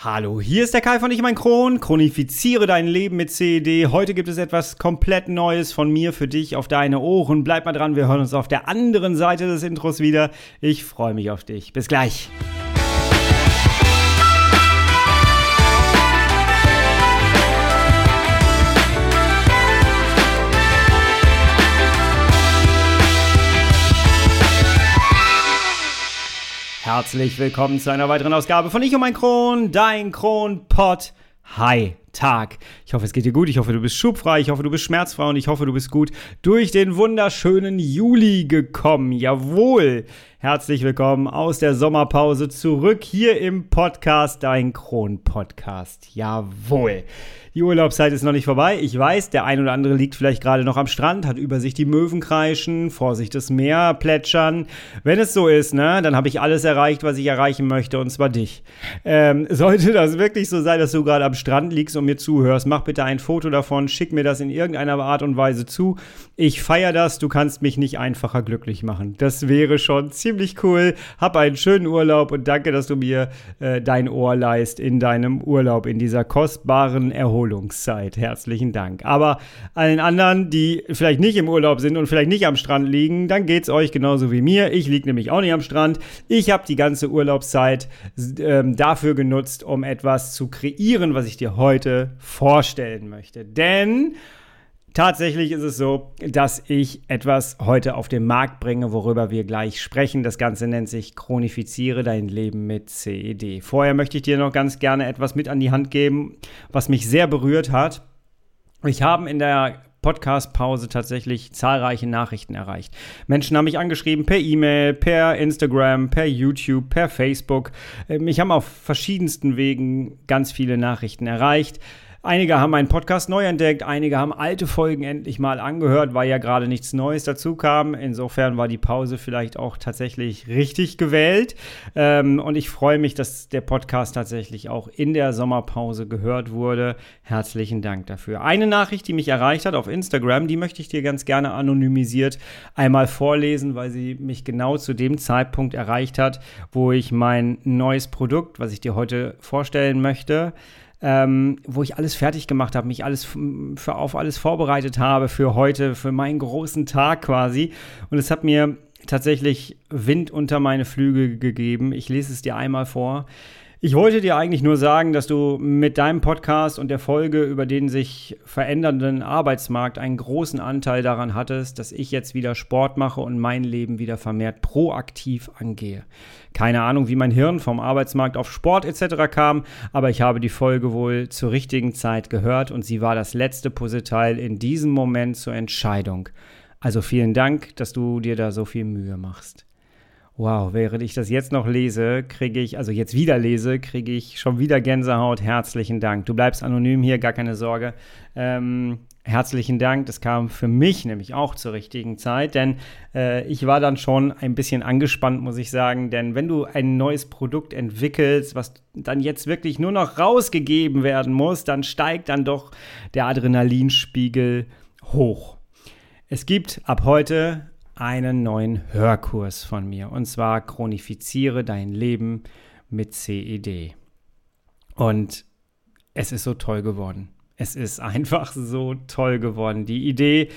Hallo, hier ist der Kai von Ich mein Kron. Chronifiziere dein Leben mit CED. Heute gibt es etwas komplett Neues von mir für dich auf deine Ohren. Bleib mal dran, wir hören uns auf der anderen Seite des Intros wieder. Ich freue mich auf dich. Bis gleich. Herzlich willkommen zu einer weiteren Ausgabe von Ich und mein Kron, dein Kronpott. Hi, Tag. Ich hoffe, es geht dir gut. Ich hoffe, du bist schubfrei. Ich hoffe, du bist schmerzfrei. Und ich hoffe, du bist gut durch den wunderschönen Juli gekommen. Jawohl. Herzlich willkommen aus der Sommerpause zurück hier im Podcast, dein Kron-Podcast. Jawohl. Die Urlaubszeit ist noch nicht vorbei. Ich weiß, der ein oder andere liegt vielleicht gerade noch am Strand, hat über sich die Möwen kreischen, vor sich das Meer plätschern. Wenn es so ist, ne, dann habe ich alles erreicht, was ich erreichen möchte, und zwar dich. Ähm, sollte das wirklich so sein, dass du gerade am Strand liegst und mir zuhörst, mach bitte ein Foto davon, schick mir das in irgendeiner Art und Weise zu. Ich feiere das, du kannst mich nicht einfacher glücklich machen. Das wäre schon ziemlich cool. Hab einen schönen Urlaub und danke, dass du mir äh, dein Ohr leist in deinem Urlaub, in dieser kostbaren Erholung. Erholungszeit. Herzlichen Dank. Aber allen anderen, die vielleicht nicht im Urlaub sind und vielleicht nicht am Strand liegen, dann geht es euch genauso wie mir. Ich liege nämlich auch nicht am Strand. Ich habe die ganze Urlaubszeit äh, dafür genutzt, um etwas zu kreieren, was ich dir heute vorstellen möchte. Denn Tatsächlich ist es so, dass ich etwas heute auf den Markt bringe, worüber wir gleich sprechen. Das Ganze nennt sich Chronifiziere dein Leben mit CED. Vorher möchte ich dir noch ganz gerne etwas mit an die Hand geben, was mich sehr berührt hat. Ich habe in der Podcast-Pause tatsächlich zahlreiche Nachrichten erreicht. Menschen haben mich angeschrieben per E-Mail, per Instagram, per YouTube, per Facebook. Ähm, mich haben auf verschiedensten Wegen ganz viele Nachrichten erreicht. Einige haben meinen Podcast neu entdeckt, einige haben alte Folgen endlich mal angehört, weil ja gerade nichts Neues dazu kam. Insofern war die Pause vielleicht auch tatsächlich richtig gewählt. Ähm, und ich freue mich, dass der Podcast tatsächlich auch in der Sommerpause gehört wurde. Herzlichen Dank dafür. Eine Nachricht, die mich erreicht hat auf Instagram, die möchte ich dir ganz gerne anonymisiert einmal vorlesen, weil sie mich genau zu dem Zeitpunkt erreicht hat, wo ich mein neues Produkt, was ich dir heute vorstellen möchte, ähm, wo ich alles fertig gemacht habe, mich alles für, auf alles vorbereitet habe für heute, für meinen großen Tag quasi. Und es hat mir tatsächlich Wind unter meine Flügel gegeben. Ich lese es dir einmal vor. Ich wollte dir eigentlich nur sagen, dass du mit deinem Podcast und der Folge über den sich verändernden Arbeitsmarkt einen großen Anteil daran hattest, dass ich jetzt wieder Sport mache und mein Leben wieder vermehrt proaktiv angehe. Keine Ahnung, wie mein Hirn vom Arbeitsmarkt auf Sport etc. kam, aber ich habe die Folge wohl zur richtigen Zeit gehört und sie war das letzte Puzzleteil in diesem Moment zur Entscheidung. Also vielen Dank, dass du dir da so viel Mühe machst. Wow, während ich das jetzt noch lese, kriege ich, also jetzt wieder lese, kriege ich schon wieder Gänsehaut. Herzlichen Dank. Du bleibst anonym hier, gar keine Sorge. Ähm, herzlichen Dank. Das kam für mich nämlich auch zur richtigen Zeit, denn äh, ich war dann schon ein bisschen angespannt, muss ich sagen. Denn wenn du ein neues Produkt entwickelst, was dann jetzt wirklich nur noch rausgegeben werden muss, dann steigt dann doch der Adrenalinspiegel hoch. Es gibt ab heute einen neuen Hörkurs von mir. Und zwar Chronifiziere dein Leben mit CED. Und es ist so toll geworden. Es ist einfach so toll geworden. Die Idee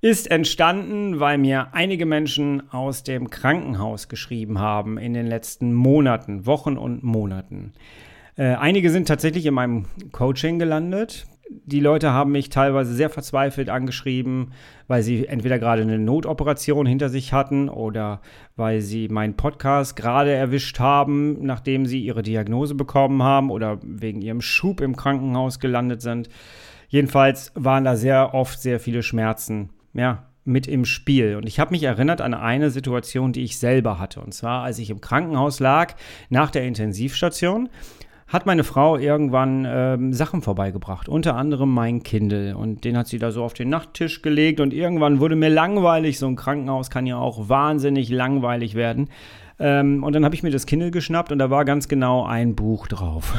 ist entstanden, weil mir einige Menschen aus dem Krankenhaus geschrieben haben in den letzten Monaten, Wochen und Monaten. Äh, einige sind tatsächlich in meinem Coaching gelandet die Leute haben mich teilweise sehr verzweifelt angeschrieben, weil sie entweder gerade eine Notoperation hinter sich hatten oder weil sie meinen Podcast gerade erwischt haben, nachdem sie ihre Diagnose bekommen haben oder wegen ihrem Schub im Krankenhaus gelandet sind. Jedenfalls waren da sehr oft sehr viele Schmerzen, ja, mit im Spiel. Und ich habe mich erinnert an eine Situation, die ich selber hatte. Und zwar, als ich im Krankenhaus lag, nach der Intensivstation hat meine Frau irgendwann ähm, Sachen vorbeigebracht, unter anderem mein Kindle. Und den hat sie da so auf den Nachttisch gelegt und irgendwann wurde mir langweilig. So ein Krankenhaus kann ja auch wahnsinnig langweilig werden. Ähm, und dann habe ich mir das Kindle geschnappt und da war ganz genau ein Buch drauf.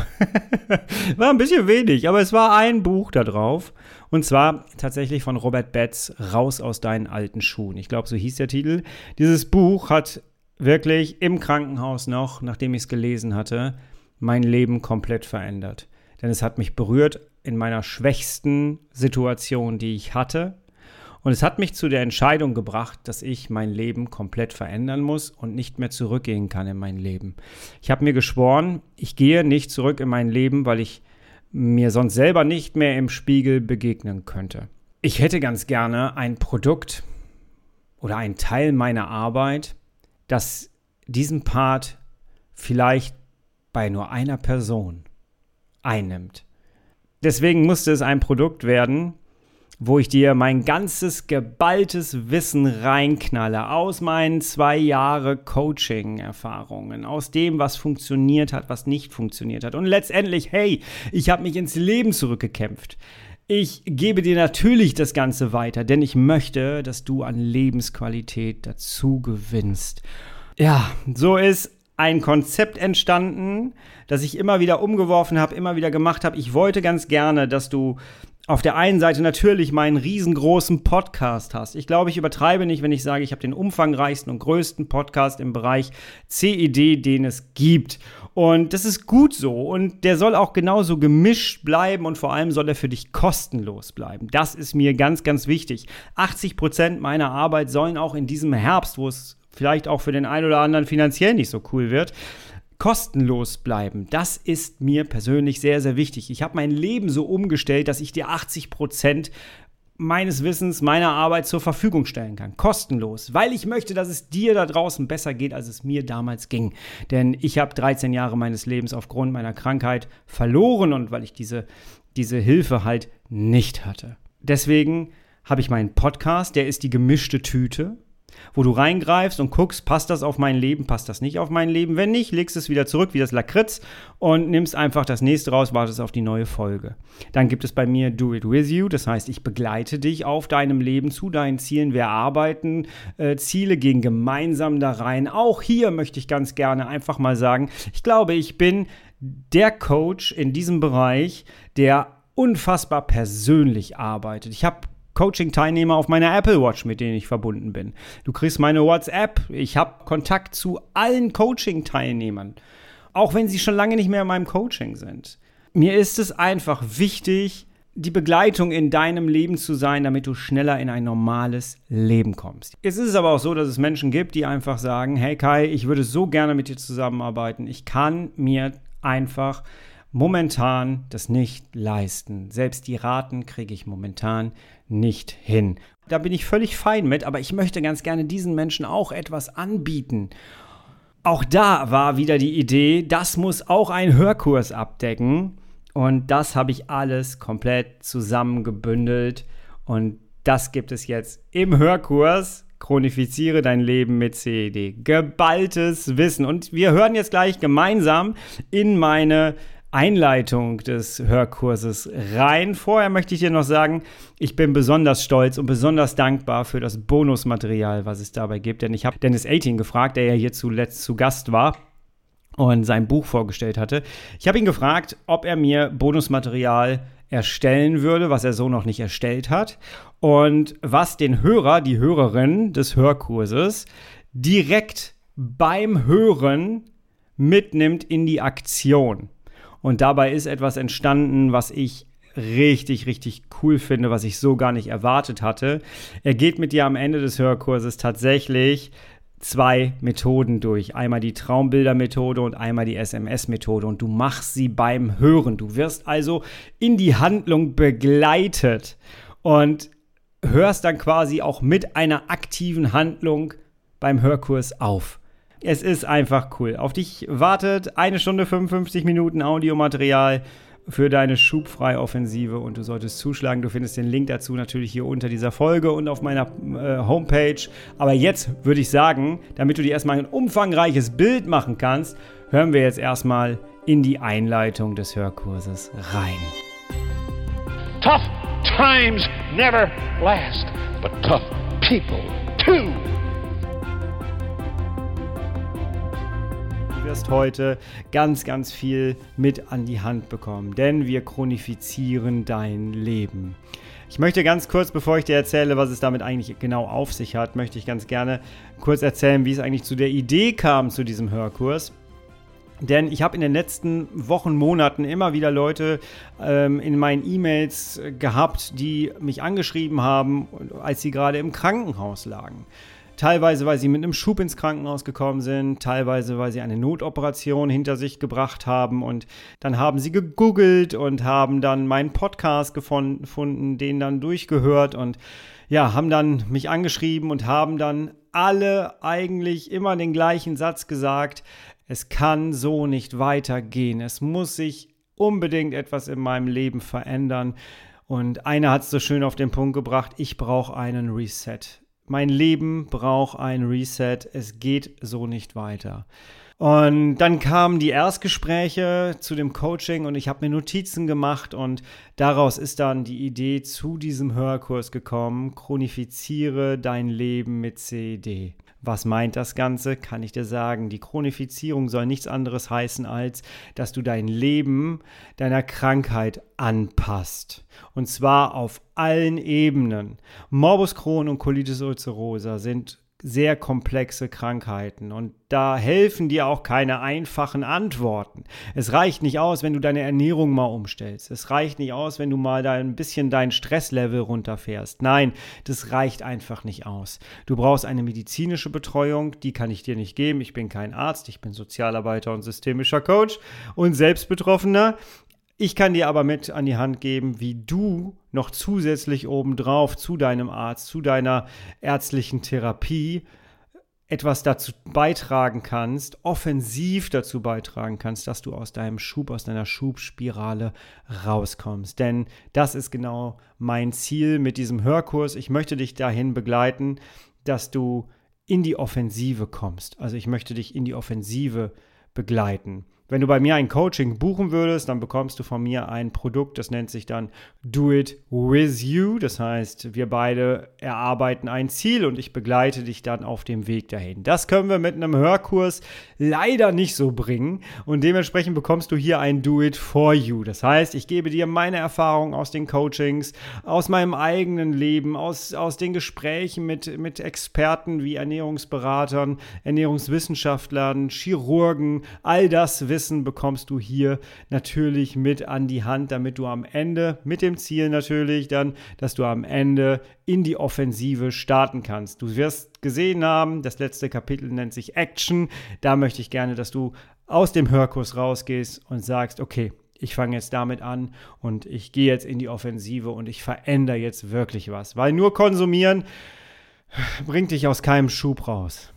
war ein bisschen wenig, aber es war ein Buch da drauf. Und zwar tatsächlich von Robert Betz, Raus aus deinen alten Schuhen. Ich glaube, so hieß der Titel. Dieses Buch hat wirklich im Krankenhaus noch, nachdem ich es gelesen hatte, mein Leben komplett verändert. Denn es hat mich berührt in meiner schwächsten Situation, die ich hatte. Und es hat mich zu der Entscheidung gebracht, dass ich mein Leben komplett verändern muss und nicht mehr zurückgehen kann in mein Leben. Ich habe mir geschworen, ich gehe nicht zurück in mein Leben, weil ich mir sonst selber nicht mehr im Spiegel begegnen könnte. Ich hätte ganz gerne ein Produkt oder ein Teil meiner Arbeit, das diesen Part vielleicht bei nur einer Person einnimmt. Deswegen musste es ein Produkt werden, wo ich dir mein ganzes geballtes Wissen reinknalle aus meinen zwei Jahre Coaching-Erfahrungen, aus dem, was funktioniert hat, was nicht funktioniert hat. Und letztendlich, hey, ich habe mich ins Leben zurückgekämpft. Ich gebe dir natürlich das Ganze weiter, denn ich möchte, dass du an Lebensqualität dazu gewinnst. Ja, so ist ein Konzept entstanden, das ich immer wieder umgeworfen habe, immer wieder gemacht habe. Ich wollte ganz gerne, dass du auf der einen Seite natürlich meinen riesengroßen Podcast hast. Ich glaube, ich übertreibe nicht, wenn ich sage, ich habe den umfangreichsten und größten Podcast im Bereich CED, den es gibt. Und das ist gut so. Und der soll auch genauso gemischt bleiben und vor allem soll er für dich kostenlos bleiben. Das ist mir ganz, ganz wichtig. 80 Prozent meiner Arbeit sollen auch in diesem Herbst, wo es vielleicht auch für den einen oder anderen finanziell nicht so cool wird, kostenlos bleiben. Das ist mir persönlich sehr, sehr wichtig. Ich habe mein Leben so umgestellt, dass ich dir 80 Prozent meines Wissens, meiner Arbeit zur Verfügung stellen kann. Kostenlos. Weil ich möchte, dass es dir da draußen besser geht, als es mir damals ging. Denn ich habe 13 Jahre meines Lebens aufgrund meiner Krankheit verloren und weil ich diese, diese Hilfe halt nicht hatte. Deswegen habe ich meinen Podcast, der ist die gemischte Tüte wo du reingreifst und guckst, passt das auf mein Leben, passt das nicht auf mein Leben. Wenn nicht, legst es wieder zurück wie das Lakritz und nimmst einfach das nächste raus, wartest auf die neue Folge. Dann gibt es bei mir Do It With You, das heißt, ich begleite dich auf deinem Leben zu deinen Zielen. Wir arbeiten äh, Ziele, gehen gemeinsam da rein. Auch hier möchte ich ganz gerne einfach mal sagen, ich glaube, ich bin der Coach in diesem Bereich, der unfassbar persönlich arbeitet. Ich habe Coaching-Teilnehmer auf meiner Apple Watch, mit denen ich verbunden bin. Du kriegst meine WhatsApp. Ich habe Kontakt zu allen Coaching-Teilnehmern, auch wenn sie schon lange nicht mehr in meinem Coaching sind. Mir ist es einfach wichtig, die Begleitung in deinem Leben zu sein, damit du schneller in ein normales Leben kommst. Jetzt ist es aber auch so, dass es Menschen gibt, die einfach sagen, hey Kai, ich würde so gerne mit dir zusammenarbeiten. Ich kann mir einfach momentan das nicht leisten. Selbst die Raten kriege ich momentan nicht hin. Da bin ich völlig fein mit, aber ich möchte ganz gerne diesen Menschen auch etwas anbieten. Auch da war wieder die Idee, das muss auch ein Hörkurs abdecken. Und das habe ich alles komplett zusammengebündelt. Und das gibt es jetzt im Hörkurs. Chronifiziere dein Leben mit CED. Geballtes Wissen. Und wir hören jetzt gleich gemeinsam in meine Einleitung des Hörkurses rein. Vorher möchte ich dir noch sagen, ich bin besonders stolz und besonders dankbar für das Bonusmaterial, was es dabei gibt. Denn ich habe Dennis 18 gefragt, der ja hier zuletzt zu Gast war und sein Buch vorgestellt hatte. Ich habe ihn gefragt, ob er mir Bonusmaterial erstellen würde, was er so noch nicht erstellt hat und was den Hörer, die Hörerin des Hörkurses direkt beim Hören mitnimmt in die Aktion. Und dabei ist etwas entstanden, was ich richtig, richtig cool finde, was ich so gar nicht erwartet hatte. Er geht mit dir am Ende des Hörkurses tatsächlich zwei Methoden durch. Einmal die Traumbildermethode und einmal die SMS-Methode. Und du machst sie beim Hören. Du wirst also in die Handlung begleitet und hörst dann quasi auch mit einer aktiven Handlung beim Hörkurs auf. Es ist einfach cool. Auf dich wartet eine Stunde 55 Minuten Audiomaterial für deine Schubfrei-Offensive und du solltest zuschlagen. Du findest den Link dazu natürlich hier unter dieser Folge und auf meiner äh, Homepage. Aber jetzt würde ich sagen, damit du dir erstmal ein umfangreiches Bild machen kannst, hören wir jetzt erstmal in die Einleitung des Hörkurses rein. Tough times never last, but tough people too. Wirst heute ganz, ganz viel mit an die Hand bekommen, denn wir chronifizieren dein Leben. Ich möchte ganz kurz, bevor ich dir erzähle, was es damit eigentlich genau auf sich hat, möchte ich ganz gerne kurz erzählen, wie es eigentlich zu der Idee kam zu diesem Hörkurs. Denn ich habe in den letzten Wochen, Monaten immer wieder Leute ähm, in meinen E-Mails gehabt, die mich angeschrieben haben, als sie gerade im Krankenhaus lagen. Teilweise, weil sie mit einem Schub ins Krankenhaus gekommen sind, teilweise, weil sie eine Notoperation hinter sich gebracht haben und dann haben sie gegoogelt und haben dann meinen Podcast gefunden, den dann durchgehört und ja, haben dann mich angeschrieben und haben dann alle eigentlich immer den gleichen Satz gesagt, es kann so nicht weitergehen, es muss sich unbedingt etwas in meinem Leben verändern. Und einer hat es so schön auf den Punkt gebracht, ich brauche einen Reset. Mein Leben braucht ein Reset. Es geht so nicht weiter. Und dann kamen die Erstgespräche zu dem Coaching und ich habe mir Notizen gemacht und daraus ist dann die Idee zu diesem Hörkurs gekommen, chronifiziere dein Leben mit CED. Was meint das Ganze? Kann ich dir sagen, die Chronifizierung soll nichts anderes heißen, als dass du dein Leben deiner Krankheit anpasst. Und zwar auf allen Ebenen. Morbus Crohn und Colitis ulcerosa sind sehr komplexe Krankheiten und da helfen dir auch keine einfachen Antworten. Es reicht nicht aus, wenn du deine Ernährung mal umstellst. Es reicht nicht aus, wenn du mal da ein bisschen dein Stresslevel runterfährst. Nein, das reicht einfach nicht aus. Du brauchst eine medizinische Betreuung, die kann ich dir nicht geben. Ich bin kein Arzt, ich bin Sozialarbeiter und systemischer Coach und Selbstbetroffener. Ich kann dir aber mit an die Hand geben, wie du noch zusätzlich obendrauf zu deinem Arzt, zu deiner ärztlichen Therapie etwas dazu beitragen kannst, offensiv dazu beitragen kannst, dass du aus deinem Schub, aus deiner Schubspirale rauskommst. Denn das ist genau mein Ziel mit diesem Hörkurs. Ich möchte dich dahin begleiten, dass du in die Offensive kommst. Also ich möchte dich in die Offensive begleiten. Wenn du bei mir ein Coaching buchen würdest, dann bekommst du von mir ein Produkt, das nennt sich dann Do It With You. Das heißt, wir beide erarbeiten ein Ziel und ich begleite dich dann auf dem Weg dahin. Das können wir mit einem Hörkurs leider nicht so bringen und dementsprechend bekommst du hier ein Do It For You. Das heißt, ich gebe dir meine Erfahrungen aus den Coachings, aus meinem eigenen Leben, aus, aus den Gesprächen mit, mit Experten wie Ernährungsberatern, Ernährungswissenschaftlern, Chirurgen, all das Wissen bekommst du hier natürlich mit an die Hand, damit du am Ende, mit dem Ziel natürlich dann, dass du am Ende in die Offensive starten kannst. Du wirst gesehen haben, das letzte Kapitel nennt sich Action. Da möchte ich gerne, dass du aus dem Hörkurs rausgehst und sagst, okay, ich fange jetzt damit an und ich gehe jetzt in die Offensive und ich verändere jetzt wirklich was. Weil nur konsumieren bringt dich aus keinem Schub raus.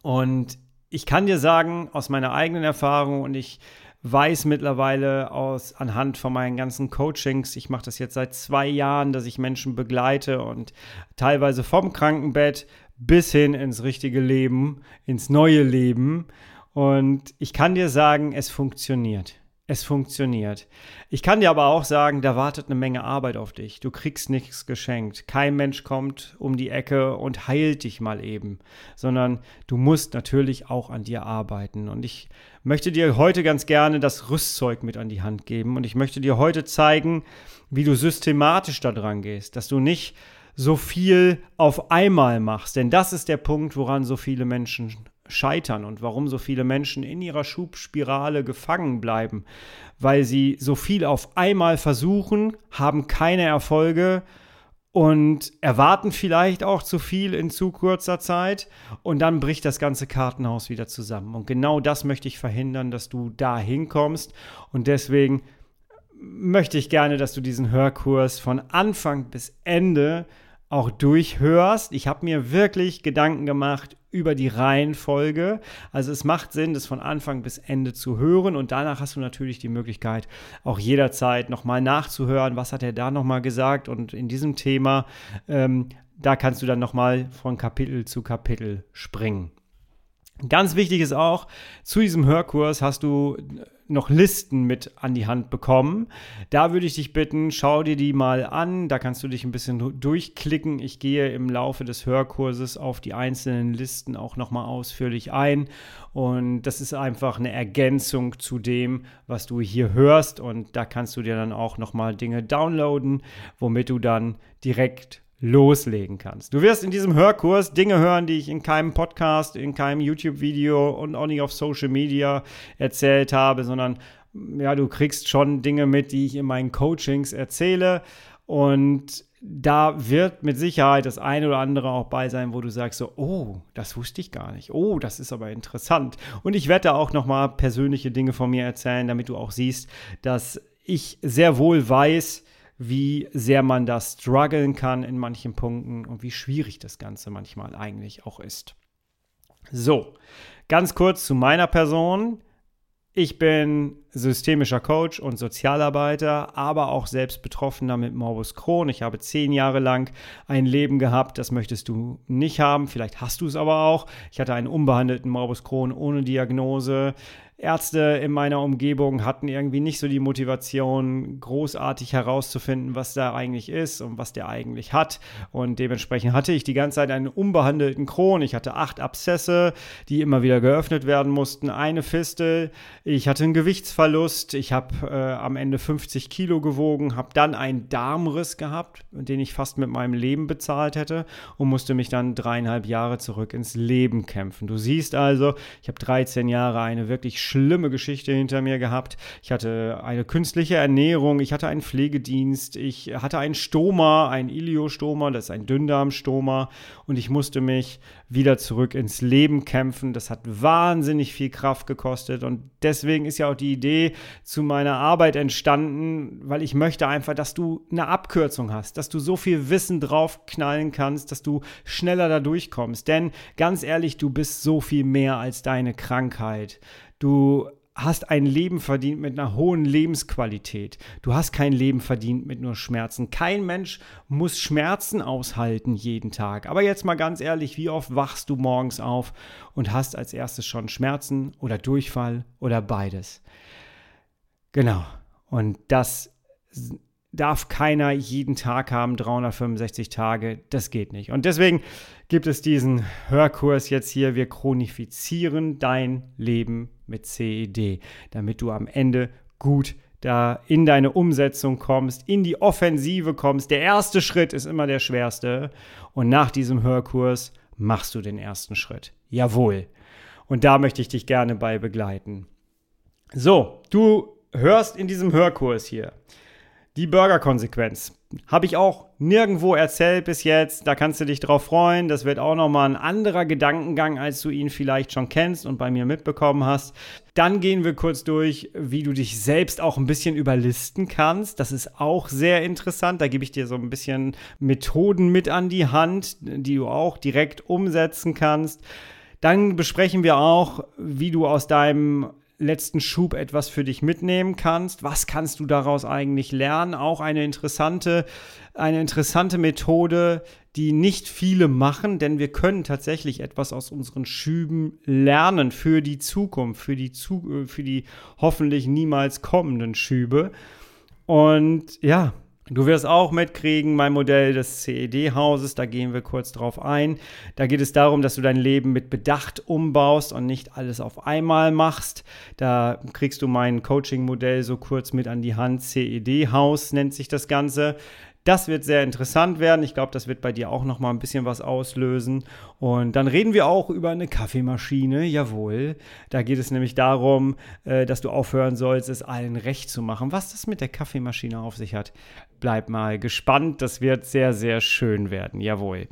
Und ich kann dir sagen, aus meiner eigenen Erfahrung und ich weiß mittlerweile aus anhand von meinen ganzen Coachings, ich mache das jetzt seit zwei Jahren, dass ich Menschen begleite und teilweise vom Krankenbett bis hin ins richtige Leben, ins neue Leben. Und ich kann dir sagen, es funktioniert. Es funktioniert. Ich kann dir aber auch sagen, da wartet eine Menge Arbeit auf dich. Du kriegst nichts geschenkt. Kein Mensch kommt um die Ecke und heilt dich mal eben, sondern du musst natürlich auch an dir arbeiten. Und ich möchte dir heute ganz gerne das Rüstzeug mit an die Hand geben. Und ich möchte dir heute zeigen, wie du systematisch da dran gehst, dass du nicht so viel auf einmal machst. Denn das ist der Punkt, woran so viele Menschen scheitern und warum so viele Menschen in ihrer Schubspirale gefangen bleiben, weil sie so viel auf einmal versuchen, haben keine Erfolge und erwarten vielleicht auch zu viel in zu kurzer Zeit und dann bricht das ganze Kartenhaus wieder zusammen. Und genau das möchte ich verhindern, dass du da hinkommst und deswegen möchte ich gerne, dass du diesen Hörkurs von Anfang bis Ende auch durchhörst. Ich habe mir wirklich Gedanken gemacht über die Reihenfolge. Also es macht Sinn, das von Anfang bis Ende zu hören und danach hast du natürlich die Möglichkeit, auch jederzeit nochmal nachzuhören, was hat er da nochmal gesagt und in diesem Thema, ähm, da kannst du dann nochmal von Kapitel zu Kapitel springen. Ganz wichtig ist auch, zu diesem Hörkurs hast du noch Listen mit an die Hand bekommen. Da würde ich dich bitten, schau dir die mal an. Da kannst du dich ein bisschen durchklicken. Ich gehe im Laufe des Hörkurses auf die einzelnen Listen auch nochmal ausführlich ein. Und das ist einfach eine Ergänzung zu dem, was du hier hörst. Und da kannst du dir dann auch nochmal Dinge downloaden, womit du dann direkt loslegen kannst. Du wirst in diesem Hörkurs Dinge hören, die ich in keinem Podcast, in keinem YouTube-Video und auch nicht auf Social Media erzählt habe, sondern ja, du kriegst schon Dinge mit, die ich in meinen Coachings erzähle und da wird mit Sicherheit das eine oder andere auch bei sein, wo du sagst so, oh, das wusste ich gar nicht. Oh, das ist aber interessant. Und ich werde auch noch mal persönliche Dinge von mir erzählen, damit du auch siehst, dass ich sehr wohl weiß, wie sehr man da strugglen kann in manchen Punkten und wie schwierig das Ganze manchmal eigentlich auch ist. So, ganz kurz zu meiner Person. Ich bin systemischer Coach und Sozialarbeiter, aber auch selbst Betroffener mit Morbus Crohn. Ich habe zehn Jahre lang ein Leben gehabt, das möchtest du nicht haben. Vielleicht hast du es aber auch. Ich hatte einen unbehandelten Morbus Crohn ohne Diagnose. Ärzte in meiner Umgebung hatten irgendwie nicht so die Motivation, großartig herauszufinden, was da eigentlich ist und was der eigentlich hat. Und dementsprechend hatte ich die ganze Zeit einen unbehandelten Kron. Ich hatte acht Abszesse, die immer wieder geöffnet werden mussten, eine Fistel. Ich hatte einen Gewichtsverlust. Ich habe äh, am Ende 50 Kilo gewogen, habe dann einen Darmriss gehabt, den ich fast mit meinem Leben bezahlt hätte und musste mich dann dreieinhalb Jahre zurück ins Leben kämpfen. Du siehst also, ich habe 13 Jahre eine wirklich schlimme Geschichte hinter mir gehabt. Ich hatte eine künstliche Ernährung, ich hatte einen Pflegedienst, ich hatte einen Stoma, einen Iliostoma, das ist ein Dünndarmstoma und ich musste mich wieder zurück ins Leben kämpfen. Das hat wahnsinnig viel Kraft gekostet und deswegen ist ja auch die Idee zu meiner Arbeit entstanden, weil ich möchte einfach, dass du eine Abkürzung hast, dass du so viel Wissen draufknallen kannst, dass du schneller da durchkommst. Denn ganz ehrlich, du bist so viel mehr als deine Krankheit. Du hast ein Leben verdient mit einer hohen Lebensqualität. Du hast kein Leben verdient mit nur Schmerzen. Kein Mensch muss Schmerzen aushalten jeden Tag. Aber jetzt mal ganz ehrlich, wie oft wachst du morgens auf und hast als erstes schon Schmerzen oder Durchfall oder beides? Genau. Und das darf keiner jeden Tag haben, 365 Tage. Das geht nicht. Und deswegen gibt es diesen Hörkurs jetzt hier. Wir chronifizieren dein Leben mit CED, damit du am Ende gut da in deine Umsetzung kommst, in die Offensive kommst. Der erste Schritt ist immer der schwerste. Und nach diesem Hörkurs machst du den ersten Schritt. Jawohl. Und da möchte ich dich gerne bei begleiten. So, du hörst in diesem Hörkurs hier die Burger-Konsequenz. Habe ich auch nirgendwo erzählt bis jetzt. Da kannst du dich drauf freuen. Das wird auch nochmal ein anderer Gedankengang, als du ihn vielleicht schon kennst und bei mir mitbekommen hast. Dann gehen wir kurz durch, wie du dich selbst auch ein bisschen überlisten kannst. Das ist auch sehr interessant. Da gebe ich dir so ein bisschen Methoden mit an die Hand, die du auch direkt umsetzen kannst. Dann besprechen wir auch, wie du aus deinem letzten Schub etwas für dich mitnehmen kannst. Was kannst du daraus eigentlich lernen? Auch eine interessante, eine interessante Methode, die nicht viele machen, denn wir können tatsächlich etwas aus unseren Schüben lernen für die Zukunft, für die, zu, für die hoffentlich niemals kommenden Schübe. Und ja, Du wirst auch mitkriegen, mein Modell des CED-Hauses, da gehen wir kurz drauf ein. Da geht es darum, dass du dein Leben mit Bedacht umbaust und nicht alles auf einmal machst. Da kriegst du mein Coaching-Modell so kurz mit an die Hand. CED-Haus nennt sich das Ganze. Das wird sehr interessant werden. Ich glaube, das wird bei dir auch noch mal ein bisschen was auslösen. Und dann reden wir auch über eine Kaffeemaschine. Jawohl. Da geht es nämlich darum, äh, dass du aufhören sollst, es allen recht zu machen. Was das mit der Kaffeemaschine auf sich hat, bleib mal gespannt. Das wird sehr, sehr schön werden. Jawohl.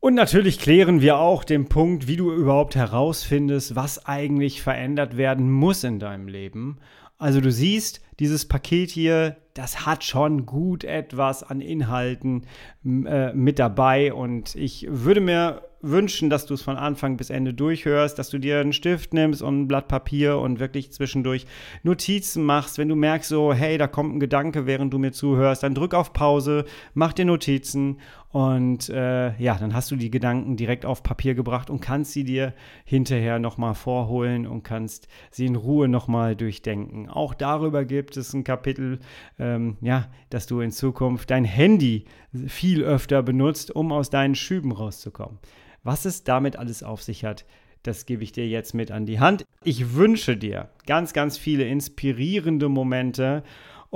Und natürlich klären wir auch den Punkt, wie du überhaupt herausfindest, was eigentlich verändert werden muss in deinem Leben. Also du siehst, dieses Paket hier, das hat schon gut etwas an Inhalten äh, mit dabei und ich würde mir wünschen, dass du es von Anfang bis Ende durchhörst, dass du dir einen Stift nimmst und ein Blatt Papier und wirklich zwischendurch Notizen machst. Wenn du merkst, so, hey, da kommt ein Gedanke, während du mir zuhörst, dann drück auf Pause, mach dir Notizen und äh, ja, dann hast du die Gedanken direkt auf Papier gebracht und kannst sie dir hinterher nochmal vorholen und kannst sie in Ruhe nochmal durchdenken. Auch darüber gibt es ein Kapitel, ähm, ja, dass du in Zukunft dein Handy viel öfter benutzt, um aus deinen Schüben rauszukommen. Was es damit alles auf sich hat, das gebe ich dir jetzt mit an die Hand. Ich wünsche dir ganz, ganz viele inspirierende Momente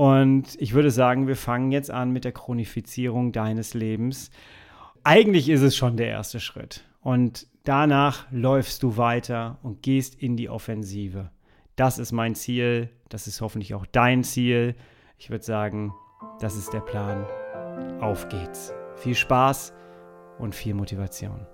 und ich würde sagen, wir fangen jetzt an mit der Chronifizierung deines Lebens. eigentlich ist es schon der erste Schritt. Und danach läufst du weiter und gehst in die Offensive. Das ist mein Ziel. Das ist hoffentlich auch dein Ziel. Ich würde sagen, das ist der Plan. Auf geht's. Viel Spaß und viel Motivation.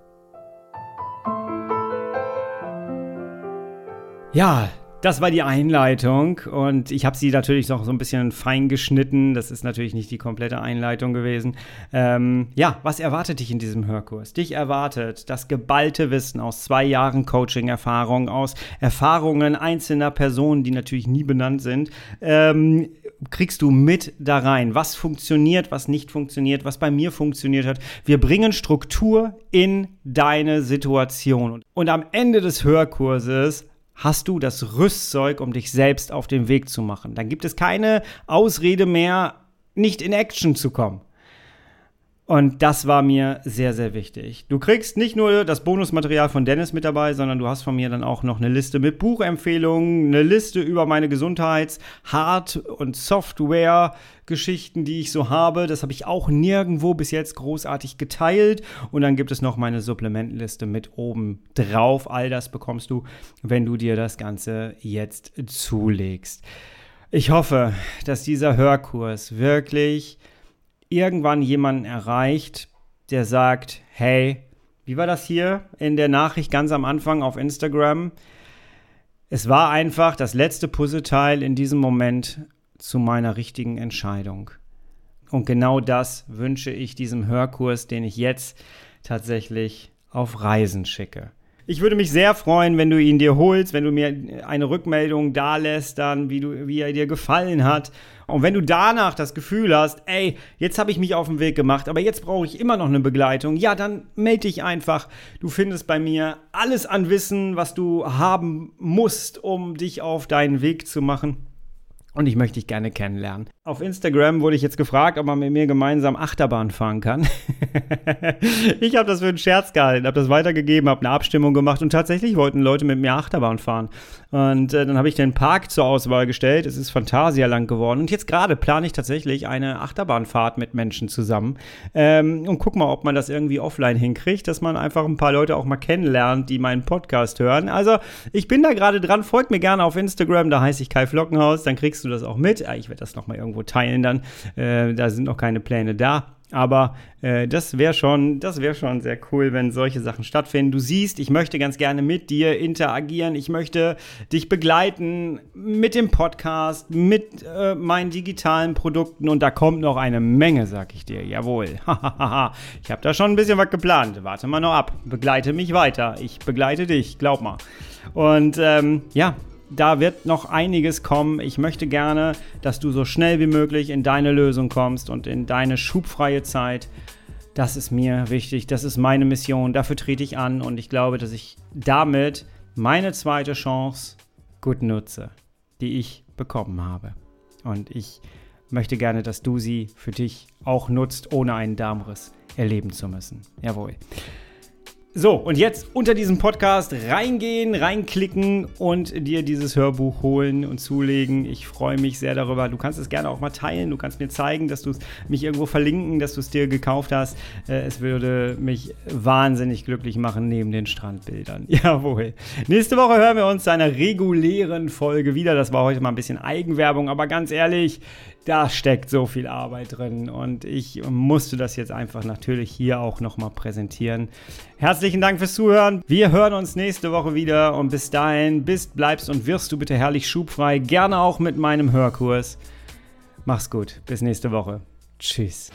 Ja, das war die Einleitung und ich habe sie natürlich noch so ein bisschen fein geschnitten. Das ist natürlich nicht die komplette Einleitung gewesen. Ähm, ja, was erwartet dich in diesem Hörkurs? Dich erwartet das geballte Wissen aus zwei Jahren Coaching-Erfahrung, aus Erfahrungen einzelner Personen, die natürlich nie benannt sind. Ähm, kriegst du mit da rein, was funktioniert, was nicht funktioniert, was bei mir funktioniert hat. Wir bringen Struktur in deine Situation. Und am Ende des Hörkurses hast du das Rüstzeug, um dich selbst auf den Weg zu machen. Dann gibt es keine Ausrede mehr, nicht in Action zu kommen. Und das war mir sehr, sehr wichtig. Du kriegst nicht nur das Bonusmaterial von Dennis mit dabei, sondern du hast von mir dann auch noch eine Liste mit Buchempfehlungen, eine Liste über meine Gesundheits-, Hard- und Software-Geschichten, die ich so habe. Das habe ich auch nirgendwo bis jetzt großartig geteilt. Und dann gibt es noch meine Supplementenliste mit oben drauf. All das bekommst du, wenn du dir das Ganze jetzt zulegst. Ich hoffe, dass dieser Hörkurs wirklich irgendwann jemanden erreicht, der sagt, hey, wie war das hier in der Nachricht ganz am Anfang auf Instagram? Es war einfach das letzte Puzzleteil in diesem Moment zu meiner richtigen Entscheidung. Und genau das wünsche ich diesem Hörkurs, den ich jetzt tatsächlich auf Reisen schicke. Ich würde mich sehr freuen, wenn du ihn dir holst, wenn du mir eine Rückmeldung da lässt, dann wie, du, wie er dir gefallen hat. Und wenn du danach das Gefühl hast, ey, jetzt habe ich mich auf den Weg gemacht, aber jetzt brauche ich immer noch eine Begleitung, ja, dann melde dich einfach. Du findest bei mir alles an Wissen, was du haben musst, um dich auf deinen Weg zu machen und ich möchte dich gerne kennenlernen. Auf Instagram wurde ich jetzt gefragt, ob man mit mir gemeinsam Achterbahn fahren kann. ich habe das für einen Scherz gehalten, habe das weitergegeben, habe eine Abstimmung gemacht und tatsächlich wollten Leute mit mir Achterbahn fahren. Und äh, dann habe ich den Park zur Auswahl gestellt. Es ist Phantasialand geworden. Und jetzt gerade plane ich tatsächlich eine Achterbahnfahrt mit Menschen zusammen. Ähm, und guck mal, ob man das irgendwie offline hinkriegt, dass man einfach ein paar Leute auch mal kennenlernt, die meinen Podcast hören. Also ich bin da gerade dran. Folgt mir gerne auf Instagram, da heiße ich Kai Flockenhaus. Dann kriegst du das auch mit. Ich werde das nochmal irgendwo teilen dann. Äh, da sind noch keine Pläne da. Aber äh, das wäre schon, das schon sehr cool, wenn solche Sachen stattfinden. Du siehst, ich möchte ganz gerne mit dir interagieren. Ich möchte dich begleiten mit dem Podcast, mit äh, meinen digitalen Produkten. Und da kommt noch eine Menge, sag ich dir. Jawohl. ich habe da schon ein bisschen was geplant. Warte mal noch ab. Begleite mich weiter. Ich begleite dich, glaub mal. Und ähm, ja, da wird noch einiges kommen. Ich möchte gerne, dass du so schnell wie möglich in deine Lösung kommst und in deine schubfreie Zeit. Das ist mir wichtig, das ist meine Mission, dafür trete ich an und ich glaube, dass ich damit meine zweite Chance gut nutze, die ich bekommen habe. Und ich möchte gerne, dass du sie für dich auch nutzt, ohne einen Darmriss erleben zu müssen. Jawohl. So, und jetzt unter diesem Podcast reingehen, reinklicken und dir dieses Hörbuch holen und zulegen. Ich freue mich sehr darüber. Du kannst es gerne auch mal teilen. Du kannst mir zeigen, dass du es mich irgendwo verlinken, dass du es dir gekauft hast. Äh, es würde mich wahnsinnig glücklich machen neben den Strandbildern. Jawohl. Nächste Woche hören wir uns zu einer regulären Folge wieder. Das war heute mal ein bisschen Eigenwerbung, aber ganz ehrlich, da steckt so viel Arbeit drin und ich musste das jetzt einfach natürlich hier auch nochmal präsentieren. Herzlichen Dank fürs Zuhören. Wir hören uns nächste Woche wieder und bis dahin bist, bleibst und wirst du bitte herrlich schubfrei. Gerne auch mit meinem Hörkurs. Mach's gut. Bis nächste Woche. Tschüss.